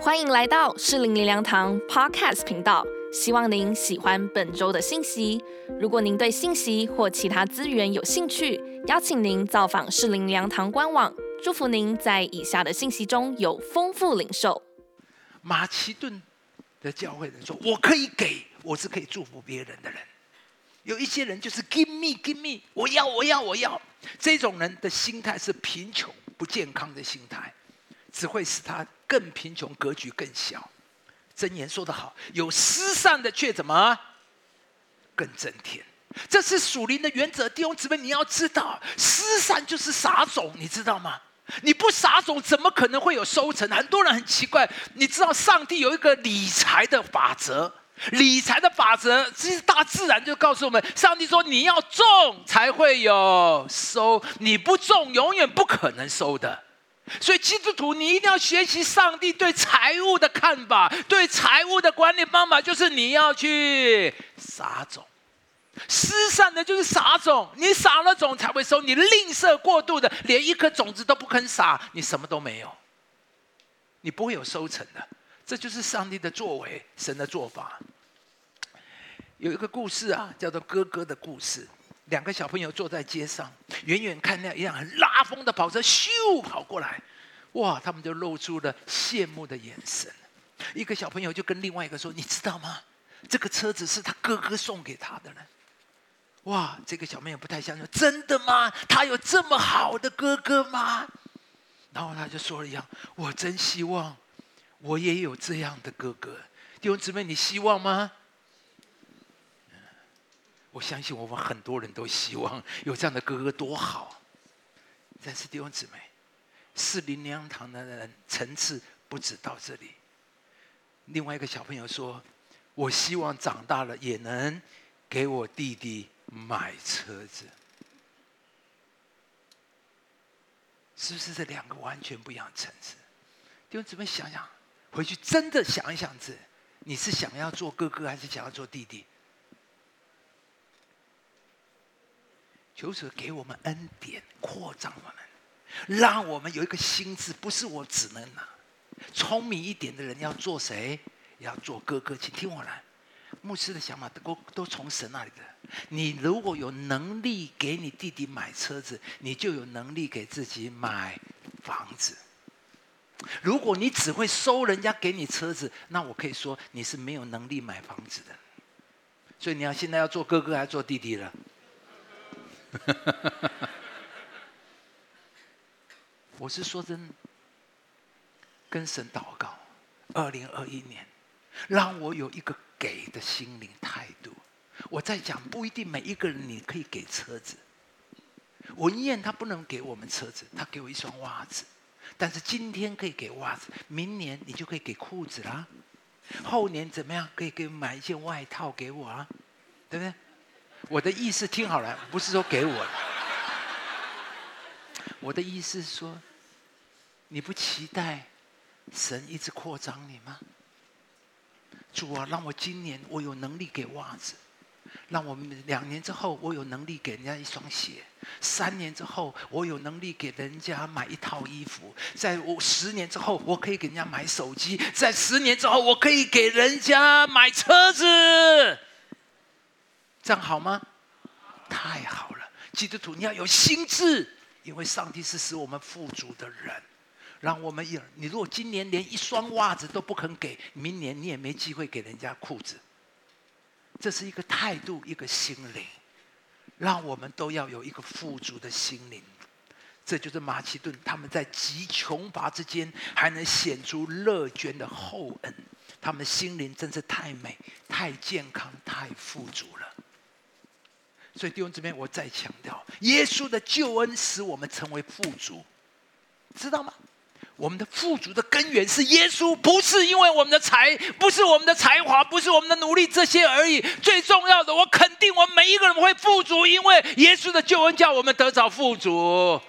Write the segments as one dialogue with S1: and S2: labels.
S1: 欢迎来到适龄灵粮堂 Podcast 频道，希望您喜欢本周的信息。如果您对信息或其他资源有兴趣，邀请您造访适龄灵粮堂官网。祝福您在以下的信息中有丰富领受。
S2: 马其顿的教会人说：“我可以给，我是可以祝福别人的人。”有一些人就是 “give me, give me”，我要，我要，我要。这种人的心态是贫穷、不健康的心态，只会使他更贫穷，格局更小。箴言说得好：“有失散的，却怎么更增添？”这是属灵的原则，弟兄姊妹，你要知道，失散就是撒种，你知道吗？你不撒种，怎么可能会有收成？很多人很奇怪，你知道上帝有一个理财的法则，理财的法则，其实大自然就告诉我们，上帝说你要种才会有收，你不种永远不可能收的。所以基督徒，你一定要学习上帝对财务的看法，对财务的管理方法，就是你要去撒种。失散的就是撒种，你撒了种才会收。你吝啬过度的，连一颗种子都不肯撒，你什么都没有，你不会有收成的。这就是上帝的作为，神的做法。有一个故事啊，叫做哥哥的故事。两个小朋友坐在街上，远远看那一辆很拉风的跑车咻跑过来，哇，他们就露出了羡慕的眼神。一个小朋友就跟另外一个说：“你知道吗？这个车子是他哥哥送给他的呢。”哇，这个小朋友不太相信，真的吗？他有这么好的哥哥吗？然后他就说了一样：“我真希望我也有这样的哥哥。”弟兄姊妹，你希望吗？我相信我们很多人都希望 有这样的哥哥，多好。但是弟兄姊妹，四灵粮堂的人层次不止到这里。另外一个小朋友说：“我希望长大了也能给我弟弟。”买车子，是不是这两个完全不一样的层次？弟兄姊妹，想想，回去真的想一想，这你是想要做哥哥，还是想要做弟弟？求主给我们恩典，扩张我们，让我们有一个心智，不是我只能拿。聪明一点的人要做谁？要做哥哥，请听我来。牧师的想法都都从神那里的。你如果有能力给你弟弟买车子，你就有能力给自己买房子。如果你只会收人家给你车子，那我可以说你是没有能力买房子的。所以你要现在要做哥哥还是做弟弟了？哈哈哈我是说真，跟神祷告，二零二一年，让我有一个给的心灵态度。我在讲，不一定每一个人你可以给车子。文燕他不能给我们车子，他给我一双袜子。但是今天可以给袜子，明年你就可以给裤子啦。后年怎么样？可以给买一件外套给我啊，对不对？我的意思听好了，不是说给我。我的意思是说，你不期待神一直扩张你吗？主啊，让我今年我有能力给袜子。让我们两年之后，我有能力给人家一双鞋；三年之后，我有能力给人家买一套衣服；在我十年之后，我可以给人家买手机；在十年之后，我可以给人家买车子。这样好吗？太好了！基督徒，你要有心智，因为上帝是使我们富足的人。让我们有你，如果今年连一双袜子都不肯给，明年你也没机会给人家裤子。这是一个态度，一个心灵，让我们都要有一个富足的心灵。这就是马其顿他们在极穷乏之间还能显出乐捐的厚恩，他们心灵真是太美、太健康、太富足了。所以弟兄这边我再强调，耶稣的救恩使我们成为富足，知道吗？我们的富足的根源是耶稣，不是因为我们的才，不是我们的才华，不是我们的努力这些而已。最重要的，我肯定我们每一个人会富足，因为耶稣的救恩叫我们得着富足。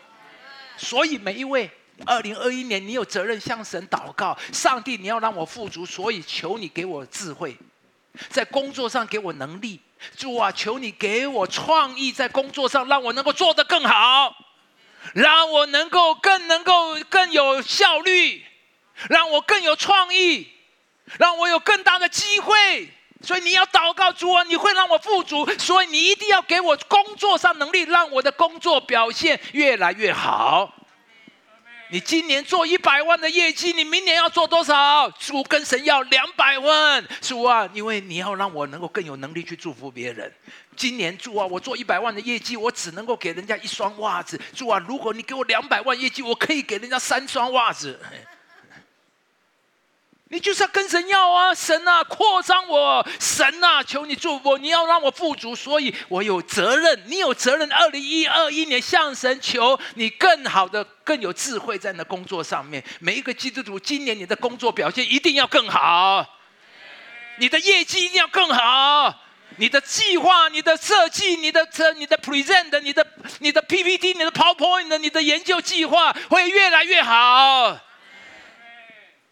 S2: 所以每一位，二零二一年你有责任向神祷告，上帝，你要让我富足，所以求你给我智慧，在工作上给我能力。主啊，求你给我创意，在工作上让我能够做得更好。让我能够更能够更有效率，让我更有创意，让我有更大的机会。所以你要祷告主啊，你会让我富足，所以你一定要给我工作上能力，让我的工作表现越来越好。你今年做一百万的业绩，你明年要做多少？主跟神要两百万，主啊，因为你要让我能够更有能力去祝福别人。今年主啊，我做一百万的业绩，我只能够给人家一双袜子。主啊，如果你给我两百万业绩，我可以给人家三双袜子。你就是要跟神要啊，神啊，扩张我，神啊，求你祝福我，你要让我富足，所以我有责任，你有责任。二零一二一年向神求你更好的、更有智慧在那工作上面。每一个基督徒，今年你的工作表现一定要更好，你的业绩一定要更好，你的计划、你的设计、你的这、你的 present、你的、你的 PPT、你的 PowerPoint、你的研究计划会越来越好。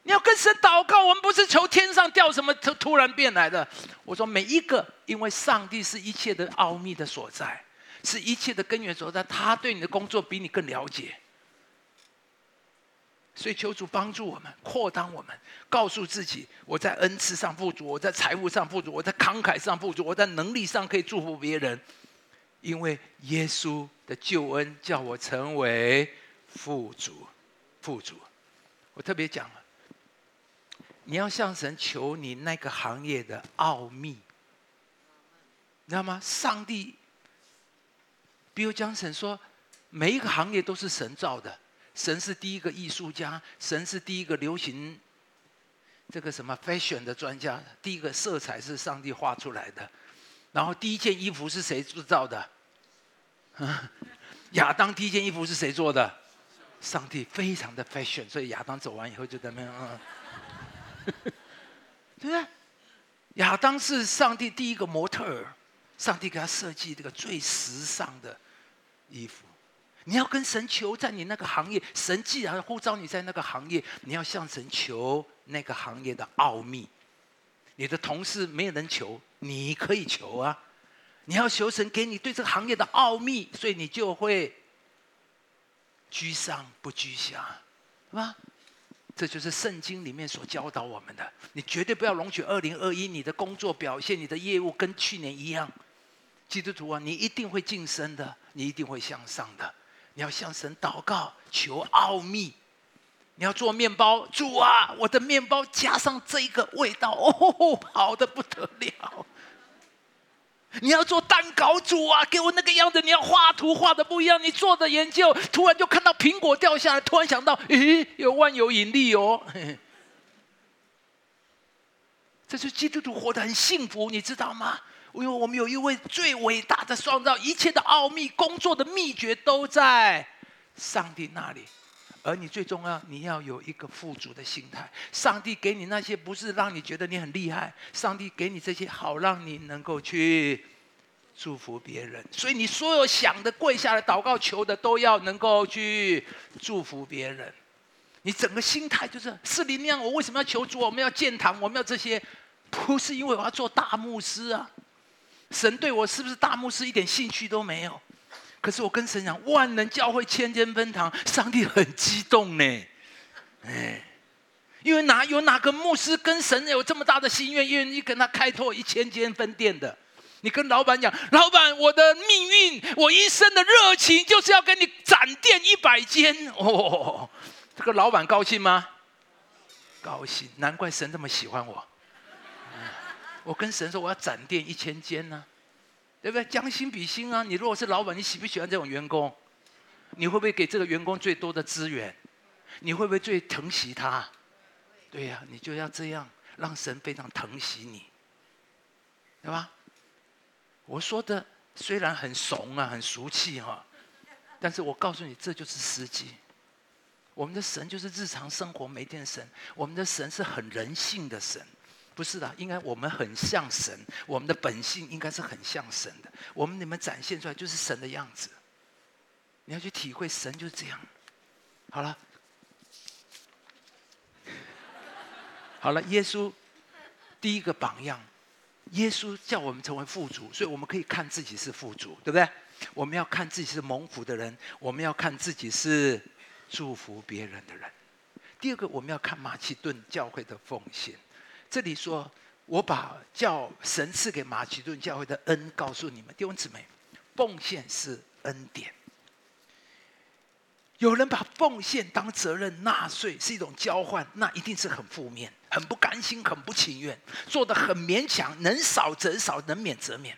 S2: 你要跟神祷告，我们不是求天上掉什么突突然变来的。我说每一个，因为上帝是一切的奥秘的所在，是一切的根源所在。他对你的工作比你更了解，所以求主帮助我们，扩张我们，告诉自己：我在恩赐上富足，我在财务上富足，我在慷慨上富足，我在能力上可以祝福别人。因为耶稣的救恩叫我成为富足，富足。我特别讲。你要向神求你那个行业的奥秘，你知道吗？上帝，比如讲神说，每一个行业都是神造的，神是第一个艺术家，神是第一个流行这个什么 fashion 的专家，第一个色彩是上帝画出来的，然后第一件衣服是谁制造的？亚当第一件衣服是谁做的？上帝非常的 fashion，所以亚当走完以后就怎么样？嗯。对不对？亚当是上帝第一个模特儿，上帝给他设计这个最时尚的衣服。你要跟神求，在你那个行业，神既然呼召你在那个行业，你要向神求那个行业的奥秘。你的同事没有人求，你可以求啊！你要求神给你对这个行业的奥秘，所以你就会居上不居下，是吧？这就是圣经里面所教导我们的。你绝对不要容许二零二一你的工作表现、你的业务跟去年一样。基督徒啊，你一定会晋升的，你一定会向上的。你要向神祷告，求奥秘。你要做面包，主啊，我的面包加上这个味道，哦，好的不得了。你要做蛋糕主啊，给我那个样子。你要画图画的不一样。你做的研究，突然就看到苹果掉下来，突然想到，咦，有万有引力哦。这是基督徒活得很幸福，你知道吗？因为我们有一位最伟大的创造，一切的奥秘、工作的秘诀都在上帝那里。而你最重要，你要有一个富足的心态。上帝给你那些，不是让你觉得你很厉害，上帝给你这些，好让你能够去祝福别人。所以你所有想的、跪下来祷告求的，都要能够去祝福别人。你整个心态就是是你那样。我为什么要求主？我们要建堂，我们要这些，不是因为我要做大牧师啊。神对我是不是大牧师一点兴趣都没有？可是我跟神讲，万能教会千间分堂，上帝很激动呢，哎，因为哪有哪个牧师跟神有这么大的心愿，愿意跟他开拓一千间分店的？你跟老板讲，老板，我的命运，我一生的热情就是要跟你展店一百间哦。这个老板高兴吗？高兴，难怪神这么喜欢我。我跟神说，我要展店一千间呢。对不对？将心比心啊！你如果是老板，你喜不喜欢这种员工？你会不会给这个员工最多的资源？你会不会最疼惜他？对呀，你就要这样，让神非常疼惜你，对吧？我说的虽然很怂啊，很俗气哈，但是我告诉你，这就是实际。我们的神就是日常生活每天神，我们的神是很人性的神。不是的，应该我们很像神，我们的本性应该是很像神的。我们你们展现出来就是神的样子，你要去体会神就是这样。好了，好了，耶稣第一个榜样，耶稣叫我们成为富足，所以我们可以看自己是富足，对不对？我们要看自己是蒙福的人，我们要看自己是祝福别人的人。第二个，我们要看马其顿教会的奉献。这里说，我把叫神赐给马其顿教会的恩告诉你们，弟兄姊妹，奉献是恩典。有人把奉献当责任，纳税是一种交换，那一定是很负面、很不甘心、很不情愿，做的很勉强，能少则少，能免则免。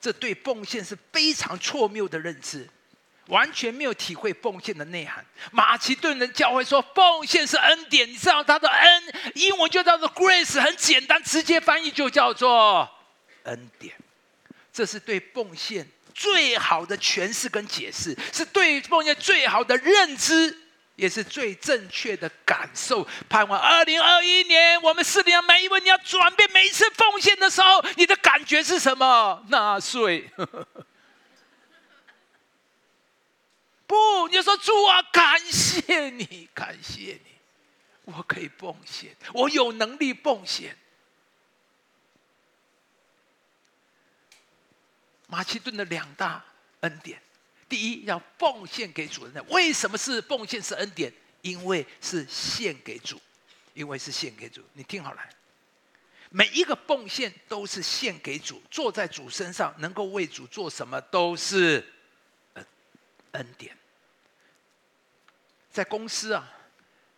S2: 这对奉献是非常错谬的认知，完全没有体会奉献的内涵。马其顿人教会说奉献是恩典，你知道他的恩，英文就叫做 grace，很简单，直接翻译就叫做恩典。这是对奉献。最好的诠释跟解释，是对奉献最好的认知，也是最正确的感受。盼望二零二一年，我们四年每一位你要转变，每一次奉献的时候，你的感觉是什么？纳税？不，你就说主啊，感谢你，感谢你，我可以奉献，我有能力奉献。马其顿的两大恩典，第一要奉献给主人的。为什么是奉献是恩典？因为是献给主，因为是献给主。你听好了，每一个奉献都是献给主，坐在主身上，能够为主做什么都是恩典。在公司啊，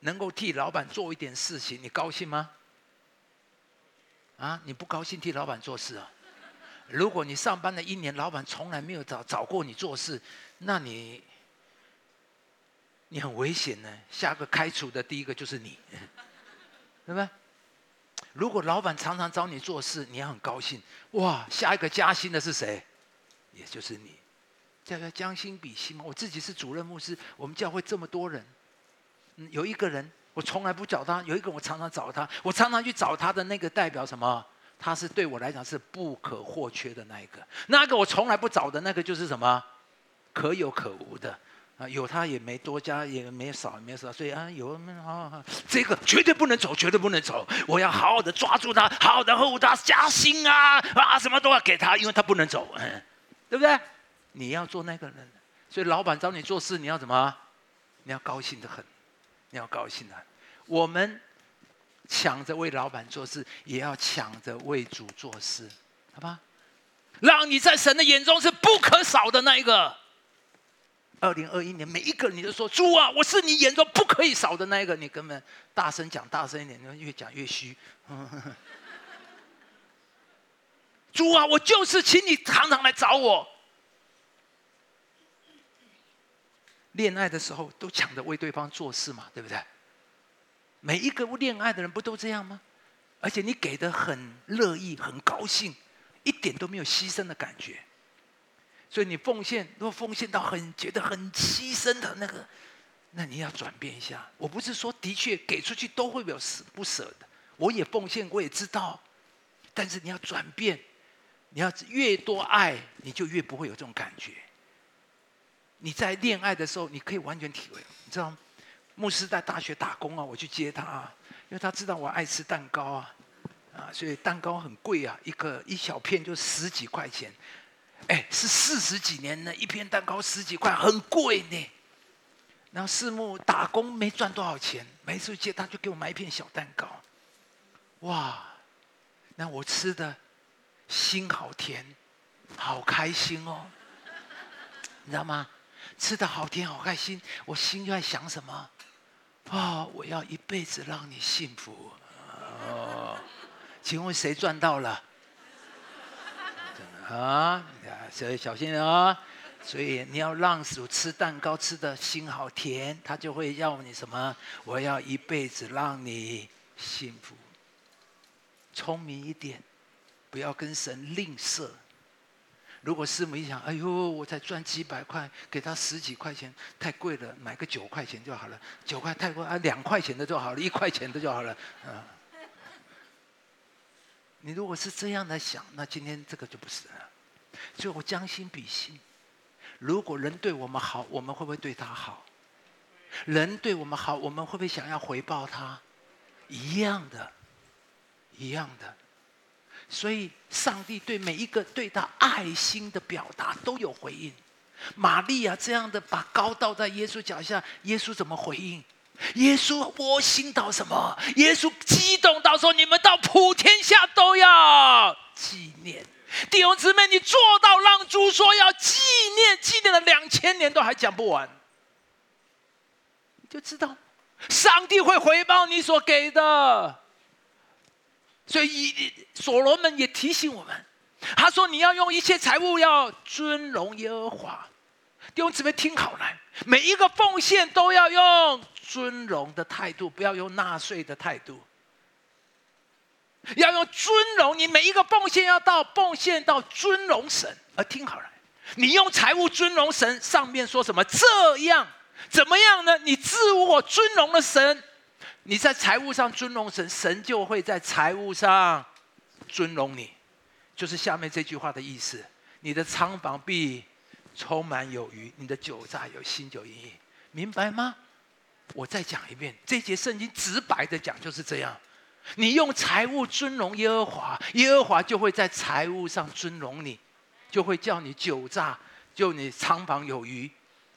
S2: 能够替老板做一点事情，你高兴吗？啊，你不高兴替老板做事啊？如果你上班了一年，老板从来没有找找过你做事，那你你很危险呢。下个开除的第一个就是你，对吧？如果老板常常找你做事，你要很高兴。哇，下一个加薪的是谁？也就是你。叫叫将心比心嘛。我自己是主任牧师，我们教会这么多人，嗯有一个人我从来不找他，有一个我常常找他，我常常去找他的那个代表什么？他是对我来讲是不可或缺的那一个，那个我从来不找的那个就是什么，可有可无的啊，有他也没多加，也没少，也没少，所以啊，有好好好，这个绝对不能走，绝对不能走，我要好好的抓住他，好好的呵护他，加薪啊啊，什么都要给他，因为他不能走，嗯，对不对？你要做那个人，所以老板找你做事，你要怎么？你要高兴的很，你要高兴的，我们。抢着为老板做事，也要抢着为主做事，好吧？让你在神的眼中是不可少的那一个。二零二一年，每一个你都说主啊，我是你眼中不可以少的那一个。你根本大声讲，大声一点，你越讲越虚。主啊，我就是请你常常来找我。恋爱的时候都抢着为对方做事嘛，对不对？每一个恋爱的人不都这样吗？而且你给的很乐意、很高兴，一点都没有牺牲的感觉。所以你奉献，如果奉献到很觉得很牺牲的那个，那你要转变一下。我不是说的确给出去都会有舍不舍的，我也奉献，我也知道。但是你要转变，你要越多爱，你就越不会有这种感觉。你在恋爱的时候，你可以完全体会，你知道吗？牧师在大学打工啊，我去接他，啊，因为他知道我爱吃蛋糕啊，啊，所以蛋糕很贵啊，一个一小片就十几块钱，哎，是四十几年呢，一片蛋糕十几块，很贵呢。然后四木打工没赚多少钱，每次接他就给我买一片小蛋糕，哇，那我吃的心好甜，好开心哦，你知道吗？吃的好甜好开心，我心在想什么？啊！我要一辈子让你幸福。哦，请问谁赚到了？啊！所以小心啊！所以你要让鼠吃蛋糕，吃的心好甜，他就会要你什么？我要一辈子让你幸福。聪明一点，不要跟神吝啬。如果师母一想，哎呦，我才赚几百块，给他十几块钱，太贵了，买个九块钱就好了。九块太贵啊，两块钱的就好了，一块钱的就好了。啊，你如果是这样来想，那今天这个就不是了。所以我将心比心，如果人对我们好，我们会不会对他好？人对我们好，我们会不会想要回报他？一样的，一样的。所以，上帝对每一个对他爱心的表达都有回应。玛利亚这样的把高倒在耶稣脚下，耶稣怎么回应？耶稣我心到什么？耶稣激动到说：“你们到普天下都要纪念。”弟兄姊妹，你做到让主说要纪念，纪念了两千年都还讲不完，你就知道上帝会回报你所给的。所以所罗门也提醒我们，他说：“你要用一切财物要尊荣耶和华。”弟兄姊妹听好了，每一个奉献都要用尊荣的态度，不要用纳税的态度。要用尊荣，你每一个奉献要到奉献到尊荣神。而听好了，你用财物尊荣神，上面说什么？这样怎么样呢？你自我尊荣的神，你在财务上尊荣神，神就会在财务上尊荣你。就是下面这句话的意思：你的仓房必充满有余，你的酒榨有新酒盈溢。明白吗？我再讲一遍，这节圣经直白的讲就是这样。你用财物尊荣耶和华，耶和华就会在财务上尊荣你，就会叫你酒榨，就你仓房有余，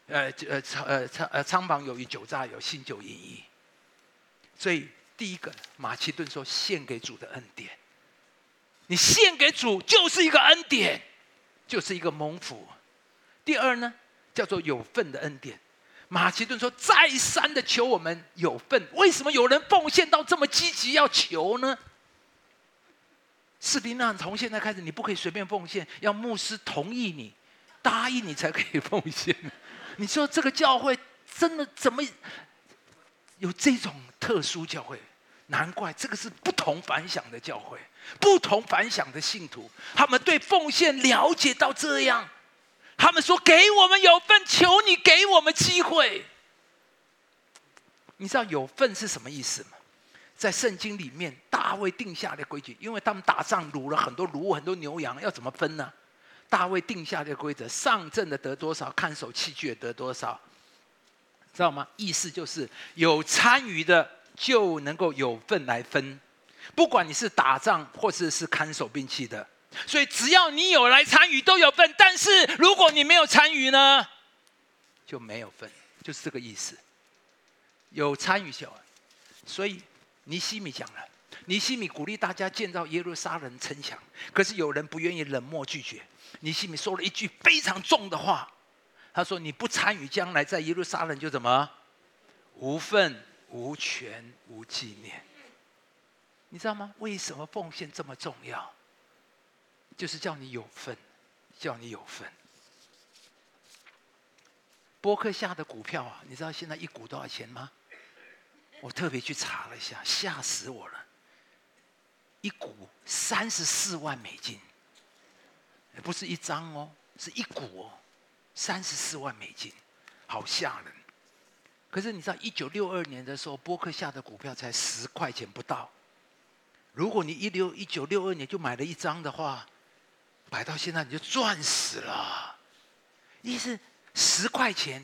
S2: 呃呃仓呃仓呃仓房有余，酒榨有新酒盈溢。所以第一个，马其顿说献给主的恩典，你献给主就是一个恩典，就是一个蒙福。第二呢，叫做有份的恩典。马其顿说：“再三的求我们有份，为什么有人奉献到这么积极要求呢？”士兵那从现在开始，你不可以随便奉献，要牧师同意你、答应你才可以奉献。你说这个教会真的怎么有这种特殊教会？难怪这个是不同凡响的教会，不同凡响的信徒，他们对奉献了解到这样。他们说：“给我们有份，求你给我们机会。”你知道有份是什么意思吗？在圣经里面，大卫定下的规矩，因为他们打仗掳了很多掳很多牛羊，要怎么分呢？大卫定下的规则：上阵的得多少，看守器具的得多少，知道吗？意思就是有参与的就能够有份来分，不管你是打仗或者是看守兵器的。所以只要你有来参与，都有份；但是如果你没有参与呢，就没有份，就是这个意思。有参与就，所以尼西米讲了，尼西米鼓励大家建造耶路撒冷城墙，可是有人不愿意，冷漠拒绝。尼西米说了一句非常重的话，他说：“你不参与，将来在耶路撒冷就怎么无份、无权、无纪念。”你知道吗？为什么奉献这么重要？就是叫你有份，叫你有份。博客下的股票啊，你知道现在一股多少钱吗？我特别去查了一下，吓死我了！一股三十四万美金，不是一张哦，是一股哦，三十四万美金，好吓人。可是你知道，一九六二年的时候，波克夏的股票才十块钱不到。如果你一六一九六二年就买了一张的话，买到现在你就赚死了，意思十块钱，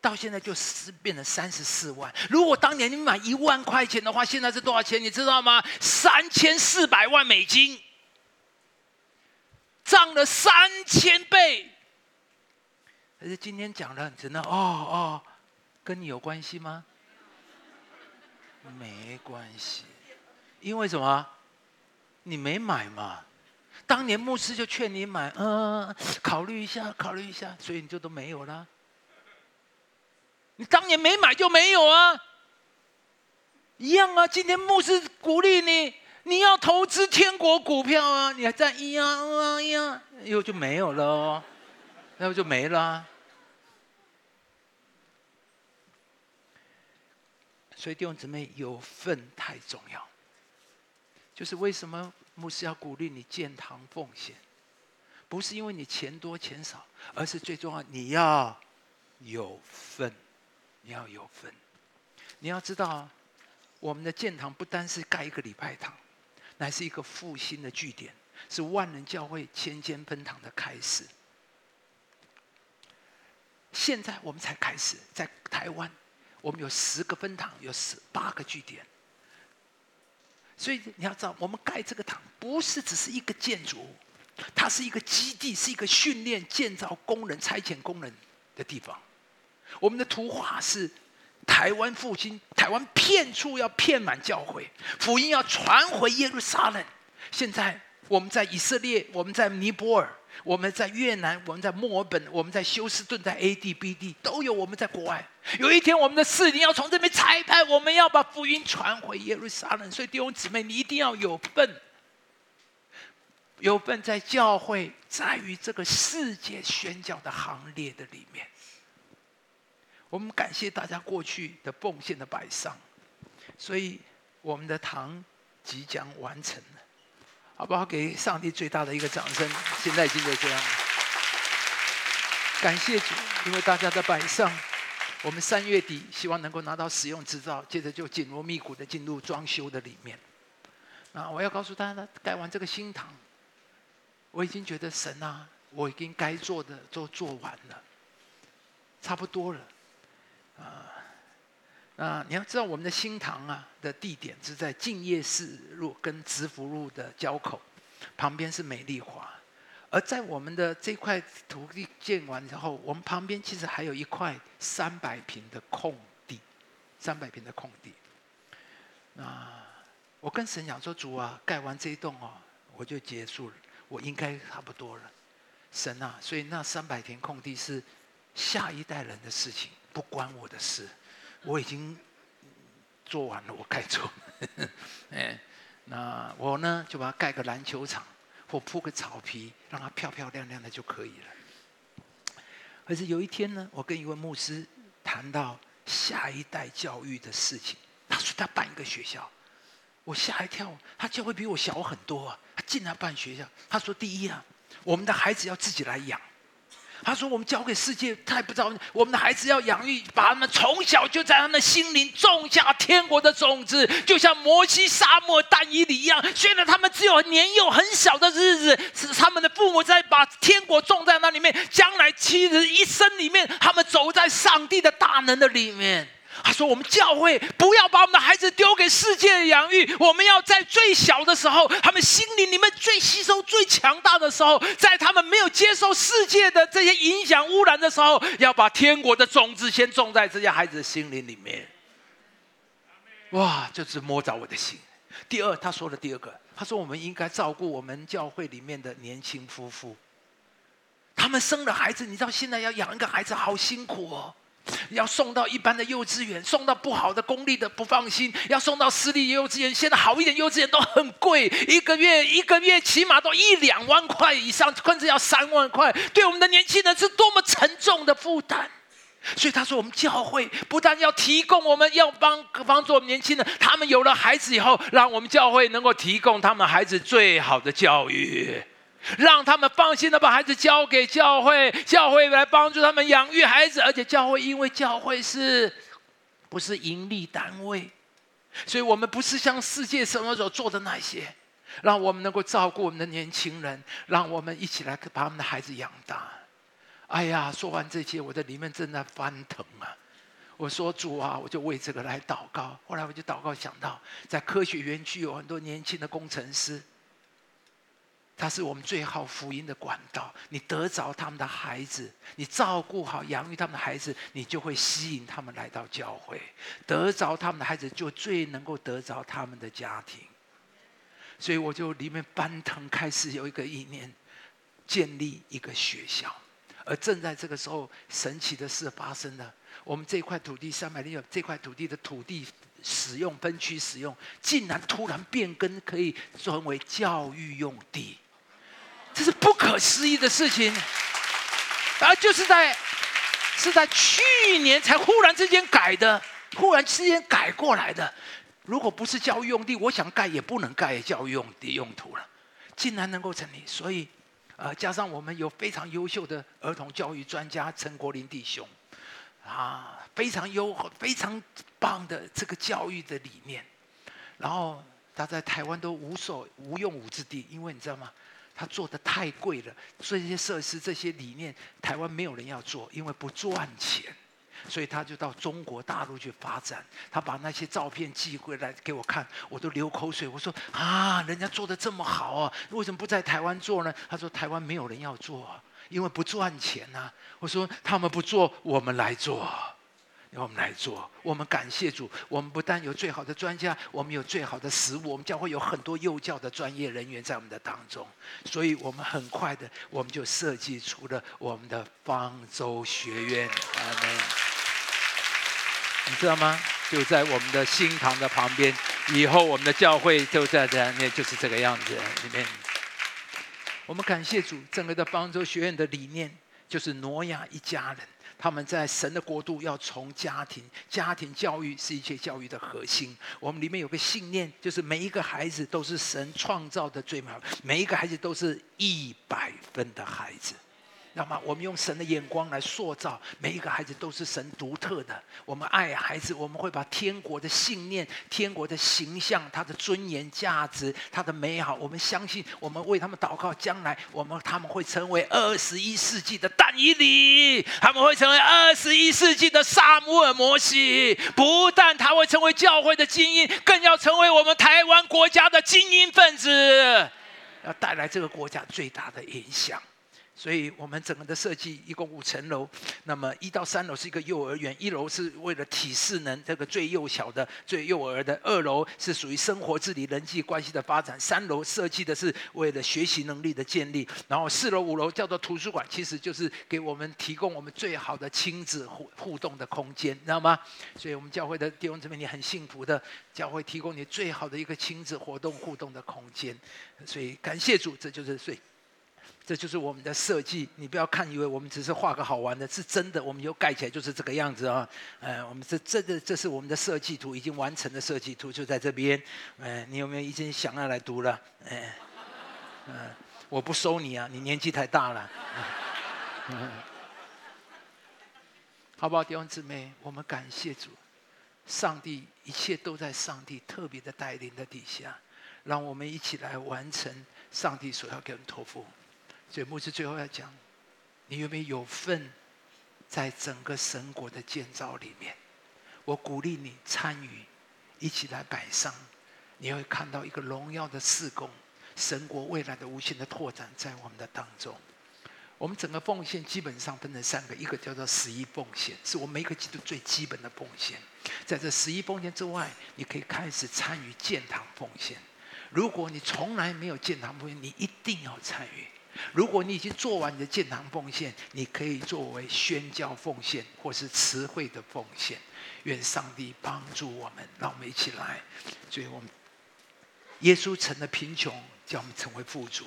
S2: 到现在就十变成三十四万。如果当年你买一万块钱的话，现在是多少钱？你知道吗？三千四百万美金，涨了三千倍。可是今天讲的真的哦哦，跟你有关系吗？没关系，因为什么？你没买嘛。当年牧师就劝你买，嗯，考虑一下，考虑一下，所以你就都没有了。你当年没买就没有啊，一样啊。今天牧师鼓励你，你要投资天国股票啊，你还在一样啊一样，又就没有了哦，那不就没了。所以弟兄姊妹，有份太重要，就是为什么？牧师要鼓励你建堂奉献，不是因为你钱多钱少，而是最重要你要有份，你要有份。你要知道，我们的建堂不单是盖一个礼拜堂，乃是一个复兴的据点，是万人教会千间分堂的开始。现在我们才开始，在台湾，我们有十个分堂，有十八个据点。所以你要知道，我们盖这个堂不是只是一个建筑，它是一个基地，是一个训练、建造工人、差遣工人的地方。我们的图画是台湾复兴，台湾骗处要骗满教会，福音要传回耶路撒冷。现在我们在以色列，我们在尼泊尔，我们在越南，我们在墨尔本，我们在休斯顿，在 A D B D 都有。我们在国外，有一天我们的事情要从这边裁判，我们要把福音传回耶路撒冷。所以弟兄姊妹，你一定要有份。有份在教会，在于这个世界宣教的行列的里面。我们感谢大家过去的奉献的摆上，所以我们的堂即将完成了，好不好？给上帝最大的一个掌声！现在已经就这样，感谢主，因为大家的摆上，我们三月底希望能够拿到使用执照，接着就紧锣密鼓的进入装修的里面。那我要告诉大家，盖完这个新堂。我已经觉得神啊，我已经该做的都做完了，差不多了，啊，啊，你要知道我们的新堂啊的地点是在敬业寺路跟直福路的交口，旁边是美丽华，而在我们的这块土地建完之后，我们旁边其实还有一块三百平的空地，三百平的空地，啊，我跟神讲说主啊，盖完这一栋哦，我就结束了。我应该差不多了，神啊！所以那三百田空地是下一代人的事情，不关我的事。我已经做完了，我该做。哎，那我呢就把它盖个篮球场，或铺个草皮，让它漂漂亮亮的就可以了。可是有一天呢，我跟一位牧师谈到下一代教育的事情，他说他办一个学校。我吓一跳，他教会比我小很多啊！他竟然办学校。他说：“第一啊，我们的孩子要自己来养。”他说：“我们交给世界太不知道，我们的孩子要养育，把他们从小就在他们心灵种下天国的种子，就像摩西、沙漠、但以里一样。虽然他们只有年幼很小的日子，是他们的父母在把天国种在那里面，将来其实一生里面，他们走在上帝的大能的里面。”他说：“我们教会不要把我们的孩子丢给世界养育，我们要在最小的时候，他们心灵里面最吸收、最强大的时候，在他们没有接受世界的这些影响污染的时候，要把天国的种子先种在这些孩子的心灵里面。”哇，就是摸着我的心。第二，他说的第二个，他说我们应该照顾我们教会里面的年轻夫妇，他们生了孩子，你知道现在要养一个孩子好辛苦哦。要送到一般的幼稚园，送到不好的公立的不放心；要送到私立幼稚园，现在好一点幼稚园都很贵，一个月一个月起码都一两万块以上，甚至要三万块，对我们的年轻人是多么沉重的负担。所以他说，我们教会不但要提供，我们要帮帮助我们年轻人，他们有了孩子以后，让我们教会能够提供他们孩子最好的教育。让他们放心的把孩子交给教会，教会来帮助他们养育孩子，而且教会因为教会是，不是盈利单位，所以我们不是像世界什么时候做的那些，让我们能够照顾我们的年轻人，让我们一起来把我们的孩子养大。哎呀，说完这些，我在里面正在翻腾啊！我说主啊，我就为这个来祷告。后来我就祷告想到，在科学园区有很多年轻的工程师。他是我们最好福音的管道。你得着他们的孩子，你照顾好养育他们的孩子，你就会吸引他们来到教会。得着他们的孩子，就最能够得着他们的家庭。所以我就里面翻腾，开始有一个意念，建立一个学校。而正在这个时候，神奇的事发生了。我们这块土地三百六，这块土地的土地使用分区使用，竟然突然变更，可以成为教育用地。这是不可思议的事情，而就是在是在去年才忽然之间改的，忽然之间改过来的。如果不是教育用地，我想盖也不能盖教育用地用途了，竟然能够成立。所以，呃，加上我们有非常优秀的儿童教育专家陈国林弟兄，啊，非常优、非常棒的这个教育的理念，然后他在台湾都无所无用武之地，因为你知道吗？他做的太贵了，这些设施、这些理念，台湾没有人要做，因为不赚钱，所以他就到中国大陆去发展。他把那些照片寄回来给我看，我都流口水。我说啊，人家做的这么好啊，为什么不在台湾做呢？他说台湾没有人要做，因为不赚钱呐。我说他们不做，我们来做。我们来做，我们感谢主。我们不但有最好的专家，我们有最好的食物，我们将会有很多幼教的专业人员在我们的当中。所以，我们很快的，我们就设计出了我们的方舟学院。阿门。你知道吗？就在我们的新堂的旁边。以后我们的教会就在这，那就是这个样子里面。我们感谢主，整个的方舟学院的理念就是挪亚一家人。他们在神的国度要从家庭，家庭教育是一切教育的核心。我们里面有个信念，就是每一个孩子都是神创造的最美好，每一个孩子都是一百分的孩子。那么，我们用神的眼光来塑造每一个孩子，都是神独特的。我们爱孩子，我们会把天国的信念、天国的形象、他的尊严、价值、他的美好，我们相信，我们为他们祷告，将来我们他们会成为二十一世纪的但以理，他们会成为二十一世纪的萨姆尔摩西。不但他会成为教会的精英，更要成为我们台湾国家的精英分子，要带来这个国家最大的影响。所以我们整个的设计一共五层楼，那么一到三楼是一个幼儿园，一楼是为了体适能这个最幼小的、最幼儿的，二楼是属于生活自理、人际关系的发展，三楼设计的是为了学习能力的建立，然后四楼、五楼叫做图书馆，其实就是给我们提供我们最好的亲子互互动的空间，知道吗？所以我们教会的弟兄姊妹，你很幸福的，教会提供你最好的一个亲子活动互动的空间，所以感谢主，这就是最。这就是我们的设计，你不要看以为我们只是画个好玩的，是真的。我们又盖起来就是这个样子啊！呃，我们这这个这是我们的设计图，已经完成的设计图就在这边。呃，你有没有已经想要来读了？哎，嗯，我不收你啊，你年纪太大了。好不好，弟兄姊妹？我们感谢主，上帝一切都在上帝特别的带领的底下，让我们一起来完成上帝所要给我们托付。所以牧师最后要讲，你有没有有份在整个神国的建造里面？我鼓励你参与，一起来摆上，你会看到一个荣耀的事工，神国未来的无限的拓展在我们的当中。我们整个奉献基本上分成三个，一个叫做十一奉献，是我们每个基督最基本的奉献。在这十一奉献之外，你可以开始参与建堂奉献。如果你从来没有建堂奉献，你一定要参与。如果你已经做完你的建堂奉献，你可以作为宣教奉献或是词汇的奉献。愿上帝帮助我们，让我们一起来。所以我们耶稣成了贫穷，叫我们成为富足；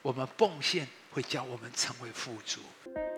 S2: 我们奉献会叫我们成为富足。